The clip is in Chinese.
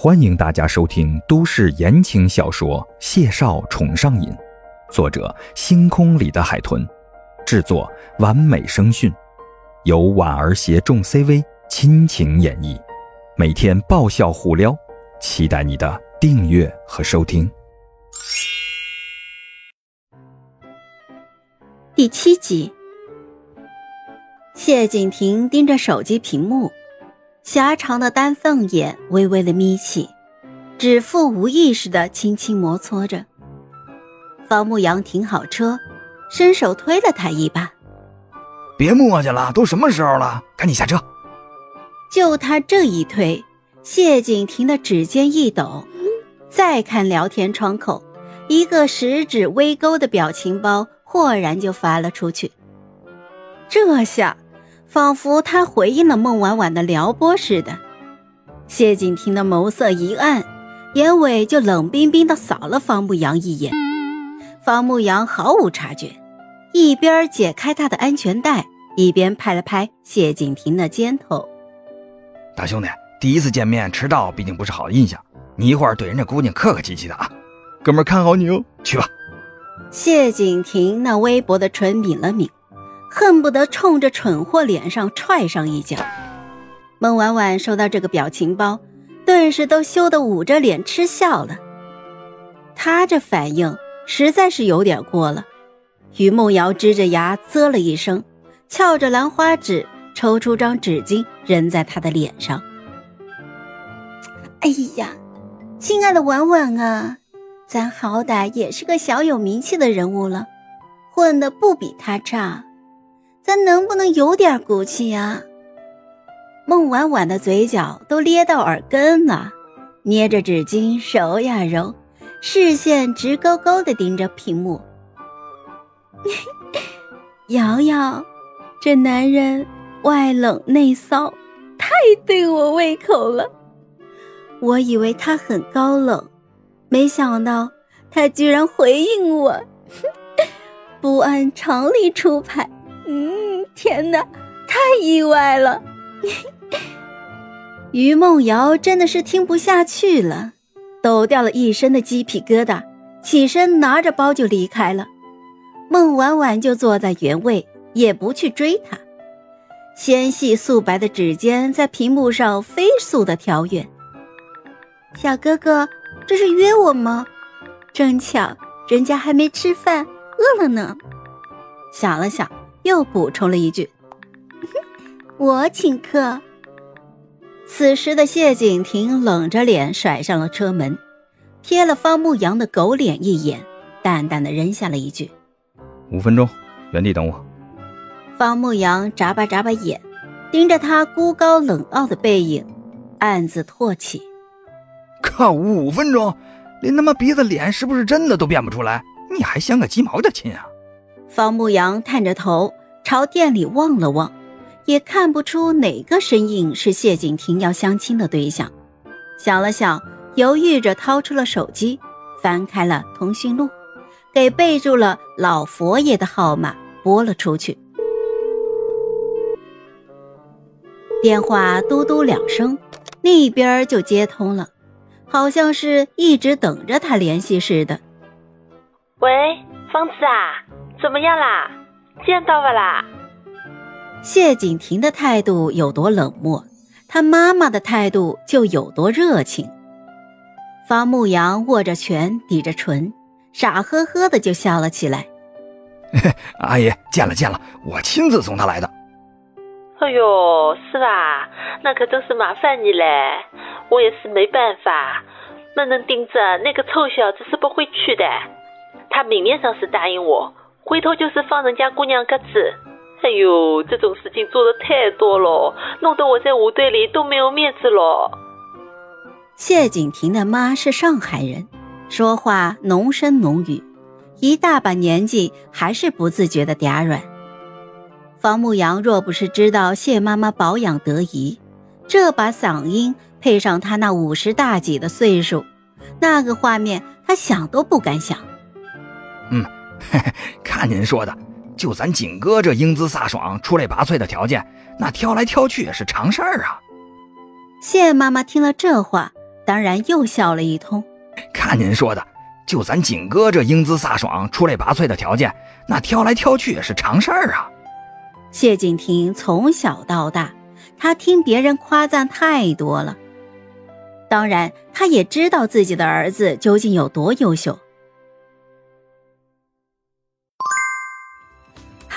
欢迎大家收听都市言情小说《谢少宠上瘾》，作者：星空里的海豚，制作：完美声讯，由婉儿携众 CV 亲情演绎，每天爆笑互撩，期待你的订阅和收听。第七集，谢景亭盯着手机屏幕。狭长的丹凤眼微微的眯起，指腹无意识的轻轻摩搓着。方牧阳停好车，伸手推了他一把：“别磨叽了，都什么时候了？赶紧下车！”就他这一推，谢景亭的指尖一抖，再看聊天窗口，一个食指微勾的表情包豁然就发了出去。这下。仿佛他回应了孟婉婉的撩拨似的，谢景亭的眸色一暗，眼尾就冷冰冰地扫了方牧阳一眼。方牧阳毫无察觉，一边解开他的安全带，一边拍了拍谢景亭的肩头：“大兄弟，第一次见面迟到毕竟不是好印象，你一会儿对人家姑娘客客气气的啊，哥们看好你哦，去吧。”谢景亭那微薄的唇抿了抿。恨不得冲着蠢货脸上踹上一脚。孟婉婉收到这个表情包，顿时都羞得捂着脸嗤笑了。他这反应实在是有点过了。于梦瑶支着牙啧了一声，翘着兰花指，抽出张纸巾扔在他的脸上。哎呀，亲爱的婉婉啊，咱好歹也是个小有名气的人物了，混的不比他差。咱能不能有点骨气呀？孟婉婉的嘴角都咧到耳根了，捏着纸巾揉呀揉，视线直勾勾的盯着屏幕。瑶瑶，这男人外冷内骚，太对我胃口了。我以为他很高冷，没想到他居然回应我，不按常理出牌。嗯，天哪，太意外了！于梦瑶真的是听不下去了，抖掉了一身的鸡皮疙瘩，起身拿着包就离开了。孟婉婉就坐在原位，也不去追他。纤细素白的指尖在屏幕上飞速的跳跃。小哥哥，这是约我吗？正巧人家还没吃饭，饿了呢。想了想。又补充了一句：“我请客。”此时的谢景亭冷着脸甩上了车门，瞥了方牧阳的狗脸一眼，淡淡的扔下了一句：“五分钟，原地等我。”方牧阳眨巴眨巴眼，盯着他孤高冷傲的背影，暗自唾弃：“靠，五分钟，连他妈鼻子脸是不是真的都辨不出来？你还相个鸡毛的亲啊！”方牧阳探着头朝店里望了望，也看不出哪个身影是谢景亭要相亲的对象。想了想，犹豫着掏出了手机，翻开了通讯录，给备注了老佛爷的号码，拨了出去。电话嘟嘟两声，另一边就接通了，好像是一直等着他联系似的。喂，方子啊。怎么样啦？见到了啦。谢景亭的态度有多冷漠，他妈妈的态度就有多热情。方牧阳握着拳，抵着唇，傻呵呵的就笑了起来。阿姨见了见了，我亲自送他来的。哎呦，是吧？那可真是麻烦你嘞。我也是没办法，没能盯着那个臭小子是不会去的。他明面上是答应我。回头就是放人家姑娘鸽子，哎呦，这种事情做的太多了，弄得我在舞队里都没有面子了。谢景亭的妈是上海人，说话浓声浓语，一大把年纪还是不自觉的嗲软。方牧阳若不是知道谢妈妈保养得宜，这把嗓音配上他那五十大几的岁数，那个画面他想都不敢想。嗯。嘿嘿，看您说的，就咱景哥这英姿飒爽、出类拔萃的条件，那挑来挑去也是常事儿啊。谢妈妈听了这话，当然又笑了一通。看您说的，就咱景哥这英姿飒爽、出类拔萃的条件，那挑来挑去也是常事儿啊。谢景亭从小到大，他听别人夸赞太多了。当然，他也知道自己的儿子究竟有多优秀。